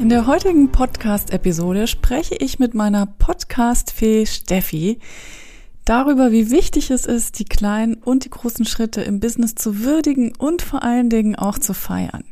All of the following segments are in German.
In der heutigen Podcast-Episode spreche ich mit meiner Podcast-Fee Steffi darüber, wie wichtig es ist, die kleinen und die großen Schritte im Business zu würdigen und vor allen Dingen auch zu feiern.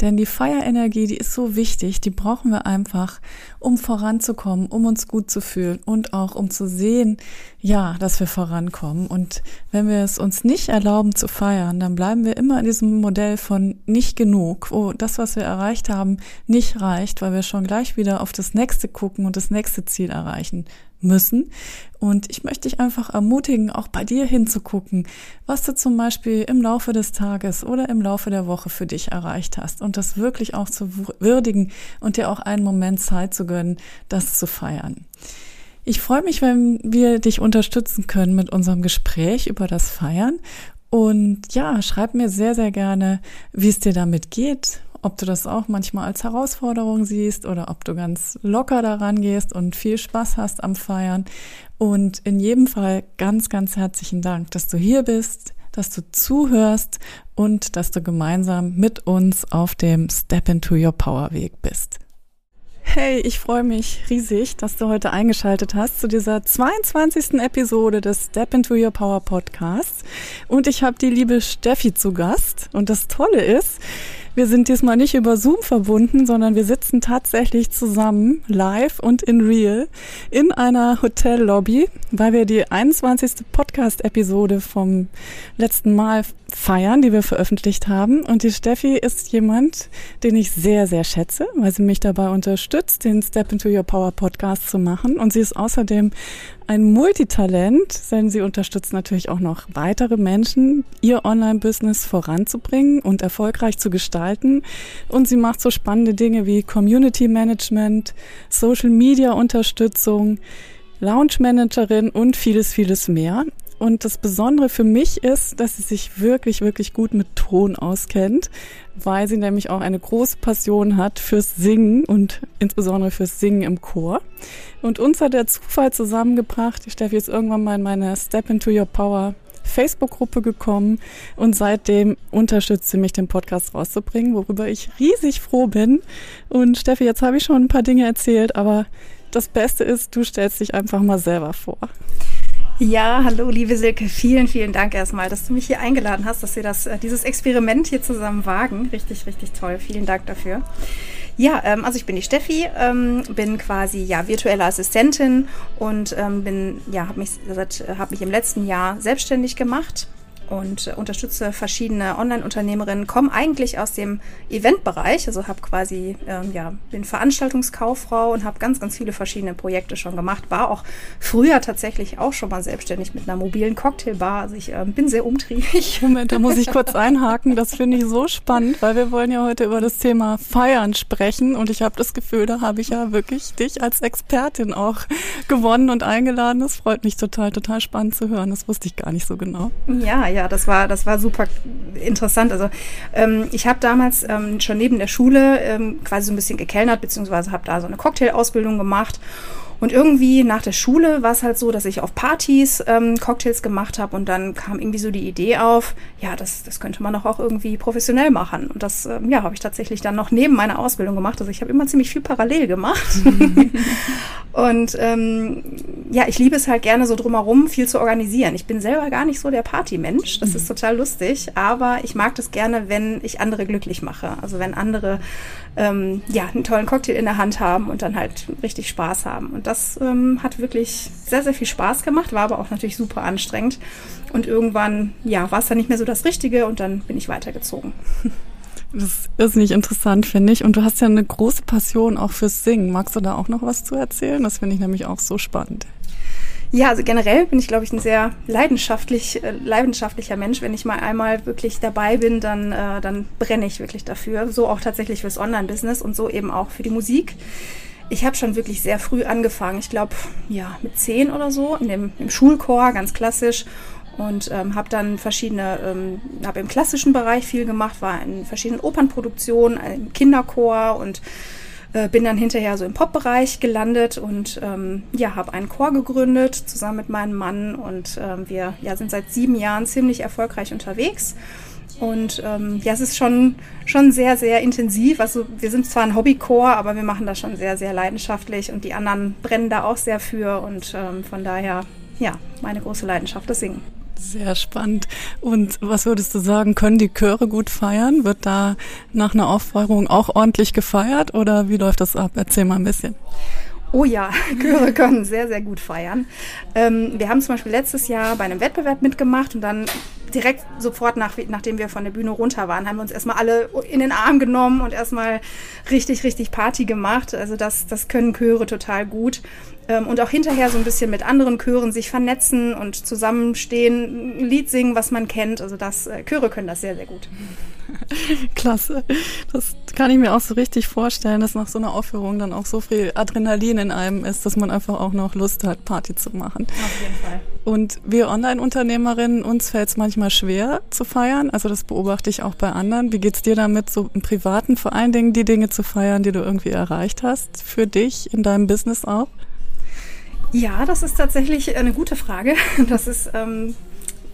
Denn die Feierenergie, die ist so wichtig, die brauchen wir einfach, um voranzukommen, um uns gut zu fühlen und auch um zu sehen, ja, dass wir vorankommen. Und wenn wir es uns nicht erlauben zu feiern, dann bleiben wir immer in diesem Modell von nicht genug, wo das, was wir erreicht haben, nicht reicht, weil wir schon gleich wieder auf das nächste gucken und das nächste Ziel erreichen müssen. Und ich möchte dich einfach ermutigen, auch bei dir hinzugucken, was du zum Beispiel im Laufe des Tages oder im Laufe der Woche für dich erreicht hast und das wirklich auch zu würdigen und dir auch einen Moment Zeit zu gönnen, das zu feiern. Ich freue mich, wenn wir dich unterstützen können mit unserem Gespräch über das Feiern. Und ja, schreib mir sehr, sehr gerne, wie es dir damit geht, ob du das auch manchmal als Herausforderung siehst oder ob du ganz locker daran gehst und viel Spaß hast am Feiern. Und in jedem Fall ganz, ganz herzlichen Dank, dass du hier bist, dass du zuhörst und dass du gemeinsam mit uns auf dem Step into Your Power Weg bist. Hey, ich freue mich riesig, dass du heute eingeschaltet hast zu dieser 22. Episode des Step into Your Power Podcasts. Und ich habe die liebe Steffi zu Gast. Und das Tolle ist, wir sind diesmal nicht über Zoom verbunden, sondern wir sitzen tatsächlich zusammen, live und in real, in einer Hotellobby, weil wir die 21. Podcast-Episode vom letzten Mal feiern, die wir veröffentlicht haben. Und die Steffi ist jemand, den ich sehr, sehr schätze, weil sie mich dabei unterstützt, den Step into Your Power Podcast zu machen. Und sie ist außerdem ein Multitalent, denn sie unterstützt natürlich auch noch weitere Menschen, ihr Online-Business voranzubringen und erfolgreich zu gestalten. Und sie macht so spannende Dinge wie Community Management, Social Media Unterstützung, Lounge Managerin und vieles, vieles mehr. Und das Besondere für mich ist, dass sie sich wirklich, wirklich gut mit Ton auskennt, weil sie nämlich auch eine große Passion hat fürs Singen und insbesondere fürs Singen im Chor. Und uns hat der Zufall zusammengebracht. Steffi ist irgendwann mal in meine Step into Your Power Facebook-Gruppe gekommen und seitdem unterstützt sie mich, den Podcast rauszubringen, worüber ich riesig froh bin. Und Steffi, jetzt habe ich schon ein paar Dinge erzählt, aber das Beste ist, du stellst dich einfach mal selber vor. Ja, hallo, liebe Silke. Vielen, vielen Dank erstmal, dass du mich hier eingeladen hast, dass wir das, äh, dieses Experiment hier zusammen wagen. Richtig, richtig toll. Vielen Dank dafür. Ja, ähm, also ich bin die Steffi, ähm, bin quasi ja virtuelle Assistentin und ähm, bin ja habe mich seit habe mich im letzten Jahr selbstständig gemacht und unterstütze verschiedene Online-Unternehmerinnen, komme eigentlich aus dem Eventbereich, also habe quasi, ähm, ja, bin Veranstaltungskauffrau und habe ganz, ganz viele verschiedene Projekte schon gemacht. War auch früher tatsächlich auch schon mal selbstständig mit einer mobilen Cocktailbar. Also ich ähm, bin sehr umtriebig. Moment, da muss ich kurz einhaken. Das finde ich so spannend, weil wir wollen ja heute über das Thema Feiern sprechen und ich habe das Gefühl, da habe ich ja wirklich dich als Expertin auch gewonnen und eingeladen. Das freut mich total, total spannend zu hören. Das wusste ich gar nicht so genau. Ja, ja ja, das war, das war super interessant. Also ähm, ich habe damals ähm, schon neben der Schule ähm, quasi so ein bisschen gekellnert, beziehungsweise habe da so eine Cocktail-Ausbildung gemacht und irgendwie nach der Schule war es halt so, dass ich auf Partys ähm, Cocktails gemacht habe und dann kam irgendwie so die Idee auf, ja, das, das könnte man doch auch irgendwie professionell machen. Und das ähm, ja, habe ich tatsächlich dann noch neben meiner Ausbildung gemacht. Also ich habe immer ziemlich viel parallel gemacht. und ähm, ja, ich liebe es halt gerne so drumherum viel zu organisieren. Ich bin selber gar nicht so der Partymensch. Das ist mhm. total lustig, aber ich mag das gerne, wenn ich andere glücklich mache. Also wenn andere ähm, ja, einen tollen Cocktail in der Hand haben und dann halt richtig Spaß haben. Und das ähm, hat wirklich sehr, sehr viel Spaß gemacht, war aber auch natürlich super anstrengend. Und irgendwann, ja, war es dann nicht mehr so das Richtige und dann bin ich weitergezogen. Das ist nicht interessant, finde ich. Und du hast ja eine große Passion auch fürs Singen. Magst du da auch noch was zu erzählen? Das finde ich nämlich auch so spannend. Ja, also generell bin ich, glaube ich, ein sehr leidenschaftlich, äh, leidenschaftlicher Mensch. Wenn ich mal einmal wirklich dabei bin, dann, äh, dann brenne ich wirklich dafür. So auch tatsächlich fürs Online-Business und so eben auch für die Musik. Ich habe schon wirklich sehr früh angefangen. Ich glaube, ja, mit zehn oder so, in dem, im Schulchor, ganz klassisch. Und ähm, habe dann verschiedene, ähm, habe im klassischen Bereich viel gemacht, war in verschiedenen Opernproduktionen, im Kinderchor und äh, bin dann hinterher so im Pop-Bereich gelandet und ähm, ja, habe einen Chor gegründet zusammen mit meinem Mann und ähm, wir ja, sind seit sieben Jahren ziemlich erfolgreich unterwegs. Und ähm, ja, es ist schon, schon sehr, sehr intensiv. Also wir sind zwar ein Hobbychor, aber wir machen das schon sehr, sehr leidenschaftlich und die anderen brennen da auch sehr für. Und ähm, von daher, ja, meine große Leidenschaft, das Singen. Sehr spannend. Und was würdest du sagen, können die Chöre gut feiern? Wird da nach einer Aufforderung auch ordentlich gefeiert oder wie läuft das ab? Erzähl mal ein bisschen. Oh ja, Chöre können sehr, sehr gut feiern. Ähm, wir haben zum Beispiel letztes Jahr bei einem Wettbewerb mitgemacht und dann direkt sofort, nach, nachdem wir von der Bühne runter waren, haben wir uns erstmal alle in den Arm genommen und erstmal richtig, richtig Party gemacht. Also das, das können Chöre total gut. Ähm, und auch hinterher so ein bisschen mit anderen Chören sich vernetzen und zusammenstehen, ein Lied singen, was man kennt. Also das, äh, Chöre können das sehr, sehr gut. Klasse. Das kann ich mir auch so richtig vorstellen, dass nach so einer Aufführung dann auch so viel Adrenalin in einem ist, dass man einfach auch noch Lust hat, Party zu machen. Auf jeden Fall. Und wir Online-Unternehmerinnen, uns fällt es manchmal schwer zu feiern. Also das beobachte ich auch bei anderen. Wie geht's dir damit, so im Privaten vor allen Dingen die Dinge zu feiern, die du irgendwie erreicht hast? Für dich in deinem Business auch? Ja, das ist tatsächlich eine gute Frage. Das ist ähm,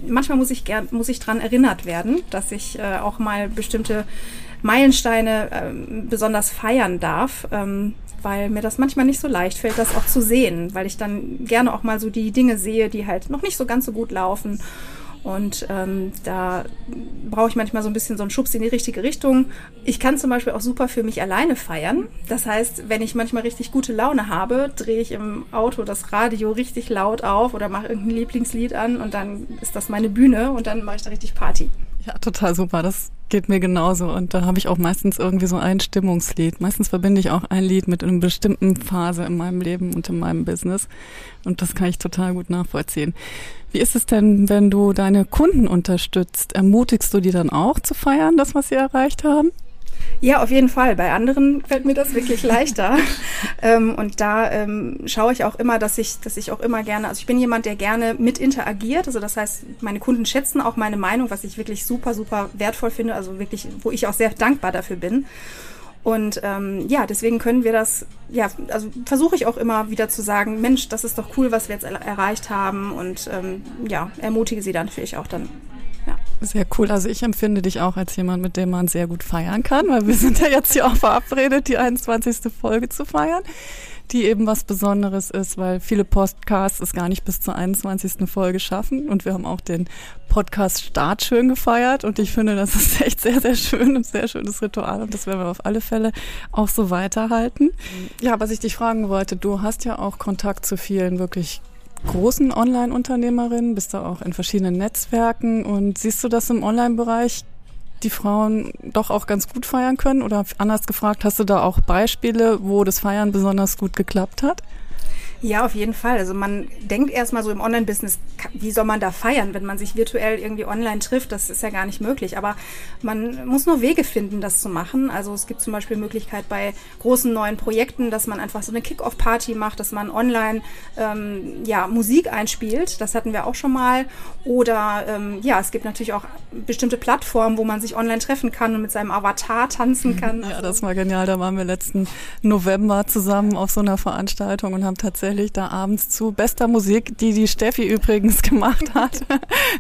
manchmal muss ich gern muss ich dran erinnert werden, dass ich äh, auch mal bestimmte Meilensteine äh, besonders feiern darf. Ähm, weil mir das manchmal nicht so leicht fällt, das auch zu sehen, weil ich dann gerne auch mal so die Dinge sehe, die halt noch nicht so ganz so gut laufen und ähm, da brauche ich manchmal so ein bisschen so einen Schubs in die richtige Richtung. Ich kann zum Beispiel auch super für mich alleine feiern. Das heißt, wenn ich manchmal richtig gute Laune habe, drehe ich im Auto das Radio richtig laut auf oder mache irgendein Lieblingslied an und dann ist das meine Bühne und dann mache ich da richtig Party. Ja, total super. Das geht mir genauso. Und da habe ich auch meistens irgendwie so ein Stimmungslied. Meistens verbinde ich auch ein Lied mit einer bestimmten Phase in meinem Leben und in meinem Business. Und das kann ich total gut nachvollziehen. Wie ist es denn, wenn du deine Kunden unterstützt? Ermutigst du die dann auch zu feiern, das, was sie erreicht haben? Ja, auf jeden Fall. Bei anderen fällt mir das wirklich leichter. ähm, und da ähm, schaue ich auch immer, dass ich, dass ich auch immer gerne, also ich bin jemand, der gerne mit interagiert. Also das heißt, meine Kunden schätzen auch meine Meinung, was ich wirklich super, super wertvoll finde. Also wirklich, wo ich auch sehr dankbar dafür bin. Und ähm, ja, deswegen können wir das, ja, also versuche ich auch immer wieder zu sagen, Mensch, das ist doch cool, was wir jetzt er erreicht haben und ähm, ja, ermutige sie dann natürlich auch dann. Sehr cool. Also ich empfinde dich auch als jemand, mit dem man sehr gut feiern kann, weil wir sind ja jetzt hier auch verabredet, die 21. Folge zu feiern, die eben was Besonderes ist, weil viele Podcasts es gar nicht bis zur 21. Folge schaffen und wir haben auch den Podcast Start schön gefeiert und ich finde, das ist echt sehr, sehr schön, ein sehr schönes Ritual und das werden wir auf alle Fälle auch so weiterhalten. Ja, was ich dich fragen wollte, du hast ja auch Kontakt zu vielen wirklich großen Online-Unternehmerin, bist du auch in verschiedenen Netzwerken und siehst du das im Online-Bereich, die Frauen doch auch ganz gut feiern können? Oder anders gefragt, hast du da auch Beispiele, wo das Feiern besonders gut geklappt hat? Ja, auf jeden Fall. Also man denkt erstmal so im Online-Business, wie soll man da feiern, wenn man sich virtuell irgendwie online trifft? Das ist ja gar nicht möglich. Aber man muss nur Wege finden, das zu machen. Also es gibt zum Beispiel Möglichkeit bei großen neuen Projekten, dass man einfach so eine Kick-Off-Party macht, dass man online ähm, ja, Musik einspielt. Das hatten wir auch schon mal. Oder ähm, ja, es gibt natürlich auch bestimmte Plattformen, wo man sich online treffen kann und mit seinem Avatar tanzen kann. Ja, das war genial. Da waren wir letzten November zusammen auf so einer Veranstaltung und haben tatsächlich tatsächlich da abends zu bester Musik, die die Steffi übrigens gemacht hat,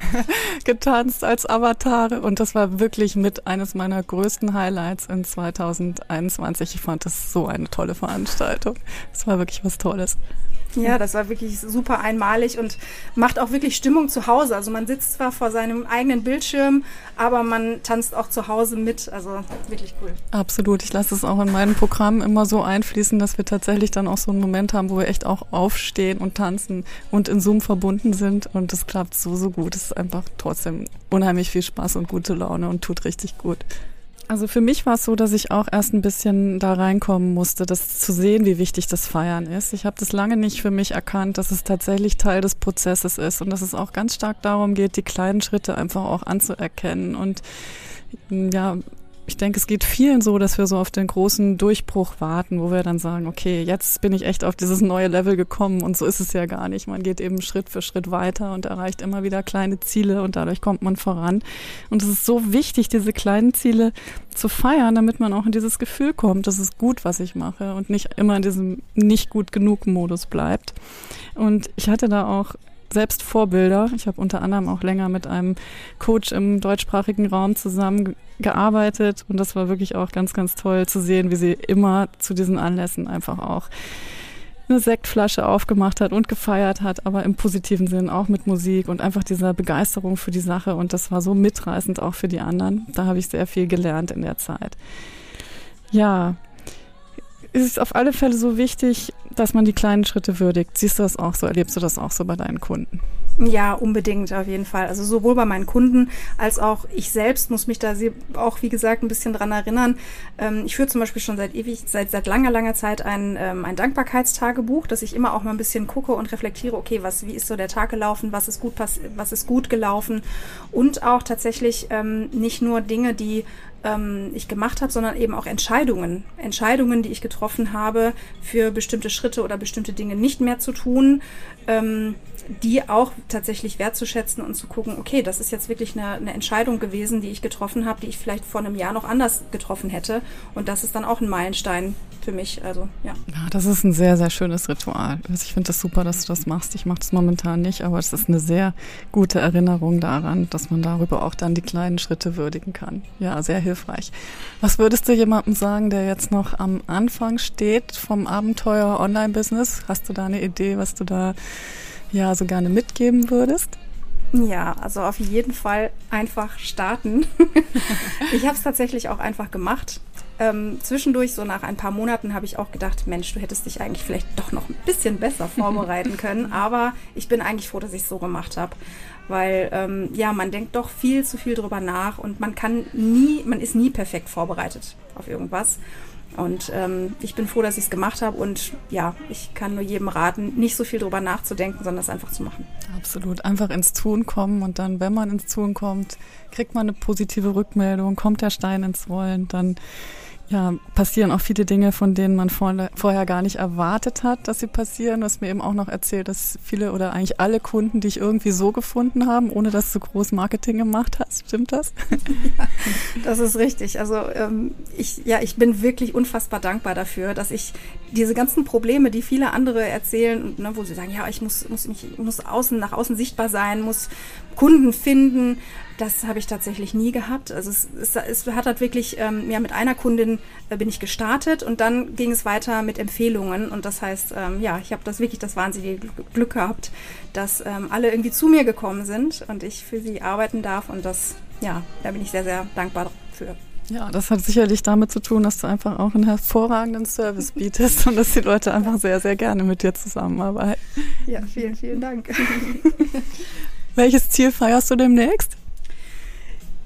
getanzt als Avatare. Und das war wirklich mit eines meiner größten Highlights in 2021. Ich fand das so eine tolle Veranstaltung. Es war wirklich was Tolles. Ja, das war wirklich super einmalig und macht auch wirklich Stimmung zu Hause. Also man sitzt zwar vor seinem eigenen Bildschirm, aber man tanzt auch zu Hause mit. Also wirklich cool. Absolut. Ich lasse es auch in meinem Programm immer so einfließen, dass wir tatsächlich dann auch so einen Moment haben, wo wir echt auch aufstehen und tanzen und in Zoom verbunden sind. Und das klappt so, so gut. Es ist einfach trotzdem unheimlich viel Spaß und gute Laune und tut richtig gut. Also für mich war es so, dass ich auch erst ein bisschen da reinkommen musste, das zu sehen, wie wichtig das Feiern ist. Ich habe das lange nicht für mich erkannt, dass es tatsächlich Teil des Prozesses ist und dass es auch ganz stark darum geht, die kleinen Schritte einfach auch anzuerkennen und ja, ich denke, es geht vielen so, dass wir so auf den großen Durchbruch warten, wo wir dann sagen, okay, jetzt bin ich echt auf dieses neue Level gekommen und so ist es ja gar nicht. Man geht eben Schritt für Schritt weiter und erreicht immer wieder kleine Ziele und dadurch kommt man voran. Und es ist so wichtig, diese kleinen Ziele zu feiern, damit man auch in dieses Gefühl kommt, das ist gut, was ich mache und nicht immer in diesem nicht gut genug Modus bleibt. Und ich hatte da auch selbst Vorbilder. Ich habe unter anderem auch länger mit einem Coach im deutschsprachigen Raum zusammengearbeitet und das war wirklich auch ganz, ganz toll zu sehen, wie sie immer zu diesen Anlässen einfach auch eine Sektflasche aufgemacht hat und gefeiert hat, aber im positiven Sinn auch mit Musik und einfach dieser Begeisterung für die Sache und das war so mitreißend auch für die anderen. Da habe ich sehr viel gelernt in der Zeit. Ja, es ist auf alle Fälle so wichtig, dass man die kleinen Schritte würdigt. Siehst du das auch so? Erlebst du das auch so bei deinen Kunden? Ja, unbedingt, auf jeden Fall. Also sowohl bei meinen Kunden als auch ich selbst muss mich da auch, wie gesagt, ein bisschen dran erinnern. Ähm, ich führe zum Beispiel schon seit ewig, seit, seit langer, langer Zeit ein, ähm, ein Dankbarkeitstagebuch, dass ich immer auch mal ein bisschen gucke und reflektiere, okay, was, wie ist so der Tag gelaufen, was ist gut, was ist gut gelaufen und auch tatsächlich ähm, nicht nur Dinge, die ähm, ich gemacht habe, sondern eben auch Entscheidungen. Entscheidungen, die ich getroffen habe, für bestimmte Schritte oder bestimmte Dinge nicht mehr zu tun. Ähm, die auch tatsächlich wertzuschätzen und zu gucken, okay, das ist jetzt wirklich eine, eine Entscheidung gewesen, die ich getroffen habe, die ich vielleicht vor einem Jahr noch anders getroffen hätte. Und das ist dann auch ein Meilenstein für mich. Also ja. Ja, das ist ein sehr, sehr schönes Ritual. Also ich finde das super, dass du das machst. Ich mache das momentan nicht, aber es ist eine sehr gute Erinnerung daran, dass man darüber auch dann die kleinen Schritte würdigen kann. Ja, sehr hilfreich. Was würdest du jemandem sagen, der jetzt noch am Anfang steht vom Abenteuer Online-Business? Hast du da eine Idee, was du da ja so gerne mitgeben würdest? Ja, also auf jeden Fall einfach starten. ich habe es tatsächlich auch einfach gemacht. Ähm, zwischendurch, so nach ein paar Monaten, habe ich auch gedacht, Mensch, du hättest dich eigentlich vielleicht doch noch ein bisschen besser vorbereiten können. Aber ich bin eigentlich froh, dass ich es so gemacht habe. Weil ähm, ja, man denkt doch viel zu viel drüber nach und man kann nie, man ist nie perfekt vorbereitet auf irgendwas. Und ähm, ich bin froh, dass ich es gemacht habe und ja, ich kann nur jedem raten, nicht so viel drüber nachzudenken, sondern es einfach zu machen. Absolut, einfach ins Tun kommen und dann, wenn man ins Tun kommt, kriegt man eine positive Rückmeldung, kommt der Stein ins Rollen, dann ja, passieren auch viele Dinge, von denen man vorher gar nicht erwartet hat, dass sie passieren. Du hast mir eben auch noch erzählt, dass viele oder eigentlich alle Kunden dich irgendwie so gefunden haben, ohne dass du groß Marketing gemacht hast. Stimmt das? Ja, das ist richtig. Also ähm, ich, ja, ich bin wirklich unfassbar dankbar dafür, dass ich diese ganzen Probleme, die viele andere erzählen, ne, wo sie sagen, ja, ich muss, muss mich, muss außen, nach außen sichtbar sein, muss Kunden finden, das habe ich tatsächlich nie gehabt. Also es, es, es hat halt wirklich, ähm, ja, mit einer Kundin äh, bin ich gestartet und dann ging es weiter mit Empfehlungen. Und das heißt, ähm, ja, ich habe das wirklich das wahnsinnige Glück gehabt, dass ähm, alle irgendwie zu mir gekommen sind und ich für sie arbeiten darf. Und das, ja, da bin ich sehr, sehr dankbar für. Ja, das hat sicherlich damit zu tun, dass du einfach auch einen hervorragenden Service bietest und dass die Leute einfach sehr, sehr gerne mit dir zusammenarbeiten. Ja, vielen, vielen Dank. Welches Ziel feierst du demnächst?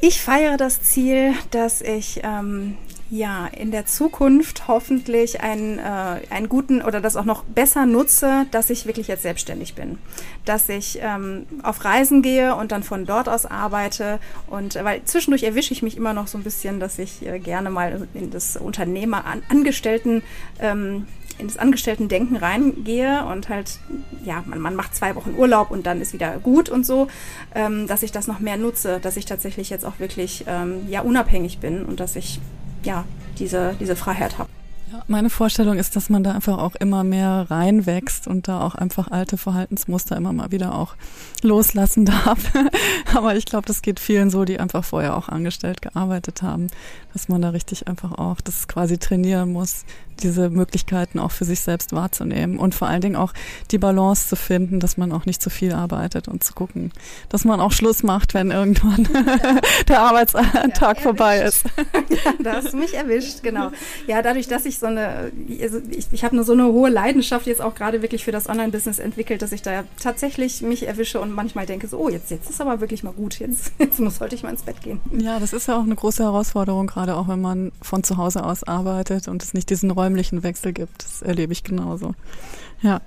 Ich feiere das Ziel, dass ich ähm, ja in der Zukunft hoffentlich einen, äh, einen guten oder das auch noch besser nutze, dass ich wirklich jetzt selbstständig bin. Dass ich ähm, auf Reisen gehe und dann von dort aus arbeite. Und äh, weil zwischendurch erwische ich mich immer noch so ein bisschen, dass ich äh, gerne mal in das Unternehmer an, Angestellten ähm, in das Angestellten-Denken reingehe und halt, ja, man, man macht zwei Wochen Urlaub und dann ist wieder gut und so, ähm, dass ich das noch mehr nutze, dass ich tatsächlich jetzt auch wirklich ähm, ja unabhängig bin und dass ich ja diese, diese Freiheit habe. Meine Vorstellung ist, dass man da einfach auch immer mehr reinwächst und da auch einfach alte Verhaltensmuster immer mal wieder auch loslassen darf. Aber ich glaube, das geht vielen so, die einfach vorher auch angestellt gearbeitet haben, dass man da richtig einfach auch das quasi trainieren muss, diese Möglichkeiten auch für sich selbst wahrzunehmen und vor allen Dingen auch die Balance zu finden, dass man auch nicht zu viel arbeitet und zu gucken, dass man auch Schluss macht, wenn irgendwann der Arbeitstag ja, vorbei ist. ja, da hast du mich erwischt, genau. Ja, dadurch, dass ich so eine, also ich, ich habe eine so eine hohe Leidenschaft jetzt auch gerade wirklich für das Online-Business entwickelt, dass ich da tatsächlich mich erwische und manchmal denke so, oh, jetzt, jetzt ist aber wirklich mal gut, jetzt, jetzt muss, sollte ich mal ins Bett gehen. Ja, das ist ja auch eine große Herausforderung, gerade auch wenn man von zu Hause aus arbeitet und es nicht diesen räumlichen Wechsel gibt. Das erlebe ich genauso. Ja.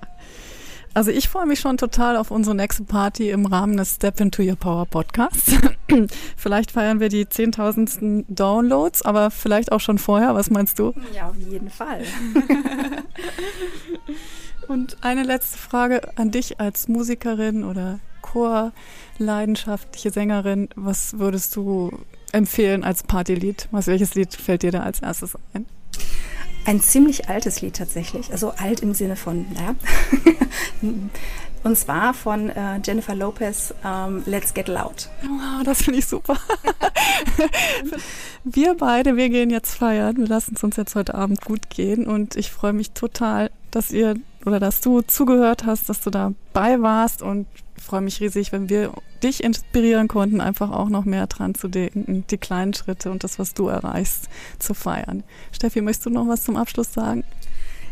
Also ich freue mich schon total auf unsere nächste Party im Rahmen des Step into Your Power Podcasts. vielleicht feiern wir die 10.000. Downloads, aber vielleicht auch schon vorher. Was meinst du? Ja, auf jeden Fall. Und eine letzte Frage an dich als Musikerin oder Chorleidenschaftliche Sängerin. Was würdest du empfehlen als Partylied? Was, welches Lied fällt dir da als erstes ein? Ein ziemlich altes Lied tatsächlich. Also alt im Sinne von, naja. Und zwar von äh, Jennifer Lopez, ähm, Let's Get Loud. Wow, das finde ich super. wir beide, wir gehen jetzt feiern. Wir lassen es uns jetzt heute Abend gut gehen. Und ich freue mich total, dass ihr oder dass du zugehört hast, dass du dabei warst und freue mich riesig, wenn wir dich inspirieren konnten, einfach auch noch mehr dran zu denken, die kleinen Schritte und das, was du erreichst, zu feiern. Steffi, möchtest du noch was zum Abschluss sagen?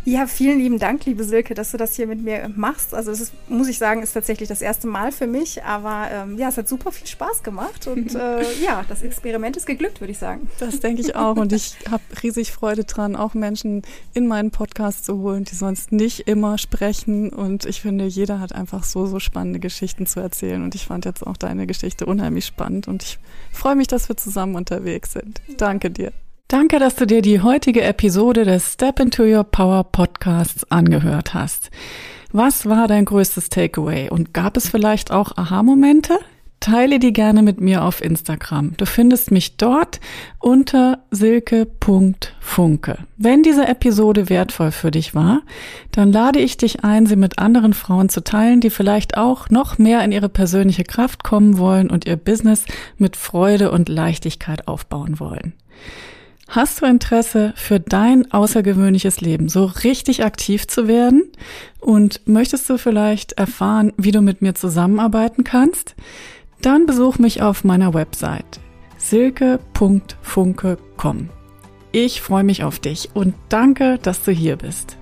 Ja, vielen lieben Dank, liebe Silke, dass du das hier mit mir machst. Also das ist, muss ich sagen, ist tatsächlich das erste Mal für mich, aber ähm, ja, es hat super viel Spaß gemacht und äh, ja, das Experiment ist geglückt, würde ich sagen. Das denke ich auch und ich habe riesig Freude dran, auch Menschen in meinen Podcast zu holen, die sonst nicht immer sprechen und ich finde, jeder hat einfach so, so spannende Geschichten zu erzählen und ich fand jetzt auch deine Geschichte unheimlich spannend und ich freue mich, dass wir zusammen unterwegs sind. Danke dir. Danke, dass du dir die heutige Episode des Step into Your Power Podcasts angehört hast. Was war dein größtes Takeaway und gab es vielleicht auch Aha-Momente? Teile die gerne mit mir auf Instagram. Du findest mich dort unter silke.funke. Wenn diese Episode wertvoll für dich war, dann lade ich dich ein, sie mit anderen Frauen zu teilen, die vielleicht auch noch mehr in ihre persönliche Kraft kommen wollen und ihr Business mit Freude und Leichtigkeit aufbauen wollen. Hast du Interesse für dein außergewöhnliches Leben, so richtig aktiv zu werden? Und möchtest du vielleicht erfahren, wie du mit mir zusammenarbeiten kannst? Dann besuch mich auf meiner Website silke.funke.com. Ich freue mich auf dich und danke, dass du hier bist.